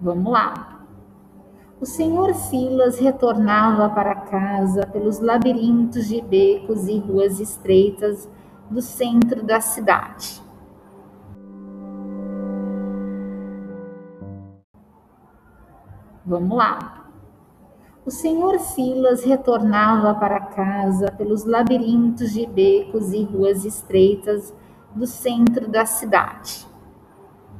Vamos lá. O senhor Silas retornava para casa pelos labirintos de becos e ruas estreitas do centro da cidade. Vamos lá. O senhor Silas retornava para casa pelos labirintos de becos e ruas estreitas do centro da cidade.